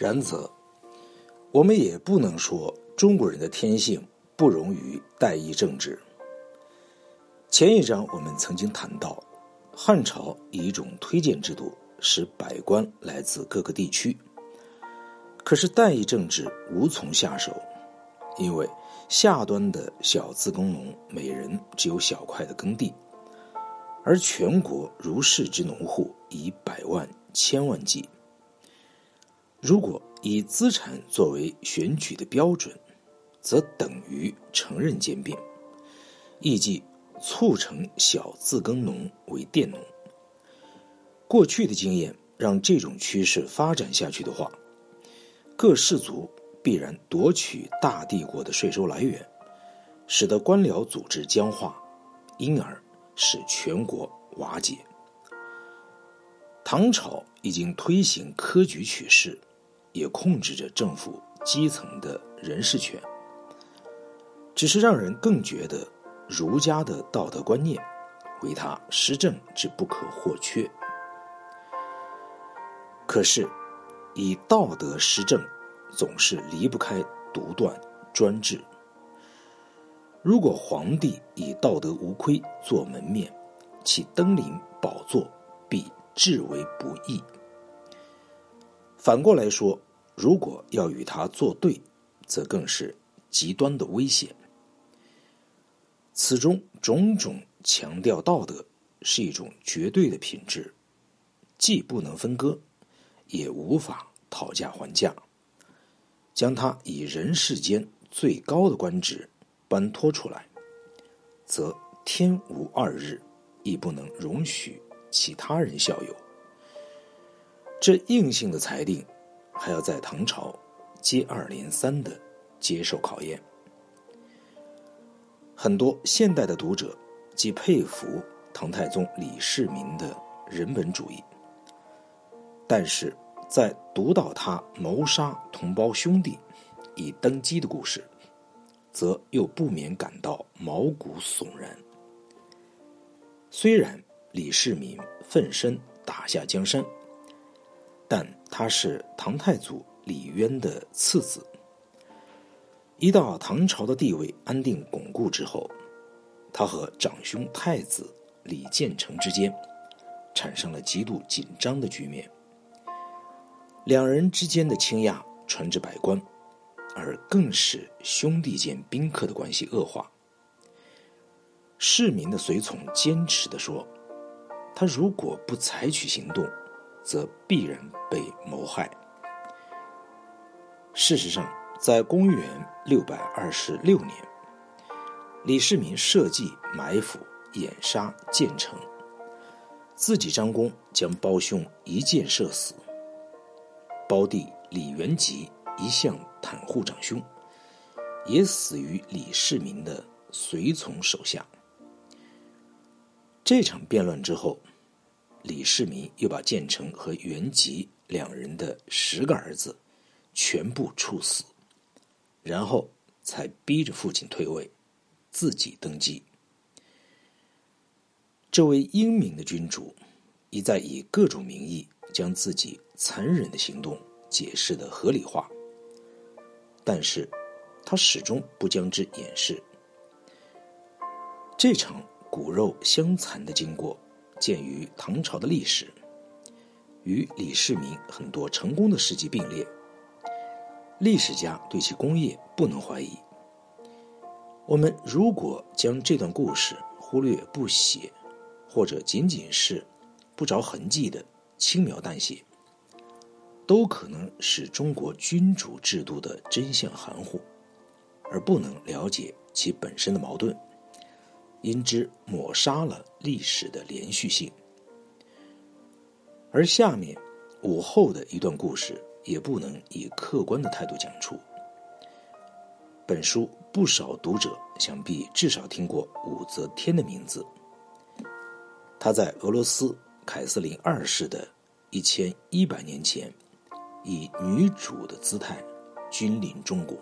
然则，我们也不能说中国人的天性不容于代议政治。前一章我们曾经谈到，汉朝以一种推荐制度使百官来自各个地区，可是代议政治无从下手，因为下端的小自耕农每人只有小块的耕地。而全国如是之农户以百万、千万计。如果以资产作为选举的标准，则等于承认兼并，亦即促成小自耕农为佃农。过去的经验让这种趋势发展下去的话，各氏族必然夺取大帝国的税收来源，使得官僚组织僵化，因而。使全国瓦解。唐朝已经推行科举取士，也控制着政府基层的人事权，只是让人更觉得儒家的道德观念为他施政之不可或缺。可是，以道德施政，总是离不开独断专制。如果皇帝以道德无亏做门面，其登临宝座必至为不易。反过来说，如果要与他作对，则更是极端的危险。此中种种强调道德是一种绝对的品质，既不能分割，也无法讨价还价，将他以人世间最高的官职。搬脱出来，则天无二日，亦不能容许其他人效尤。这硬性的裁定，还要在唐朝接二连三的接受考验。很多现代的读者既佩服唐太宗李世民的人本主义，但是在读到他谋杀同胞兄弟以登基的故事。则又不免感到毛骨悚然。虽然李世民奋身打下江山，但他是唐太祖李渊的次子。一到唐朝的地位安定巩固之后，他和长兄太子李建成之间产生了极度紧张的局面。两人之间的倾轧传至百官。而更使兄弟间宾客的关系恶化。市民的随从坚持的说：“他如果不采取行动，则必然被谋害。”事实上，在公元六百二十六年，李世民设计埋伏掩杀建成，自己张弓将胞兄一箭射死，胞弟李元吉。一向袒护长兄，也死于李世民的随从手下。这场辩乱之后，李世民又把建成和元吉两人的十个儿子全部处死，然后才逼着父亲退位，自己登基。这位英明的君主，一再以各种名义将自己残忍的行动解释的合理化。但是，他始终不将之掩饰。这场骨肉相残的经过，见于唐朝的历史，与李世民很多成功的事迹并列。历史家对其功业不能怀疑。我们如果将这段故事忽略不写，或者仅仅是不着痕迹的轻描淡写。都可能使中国君主制度的真相含糊，而不能了解其本身的矛盾，因之抹杀了历史的连续性。而下面武后的一段故事，也不能以客观的态度讲出。本书不少读者想必至少听过武则天的名字，她在俄罗斯凯瑟琳二世的一千一百年前。以女主的姿态君临中国。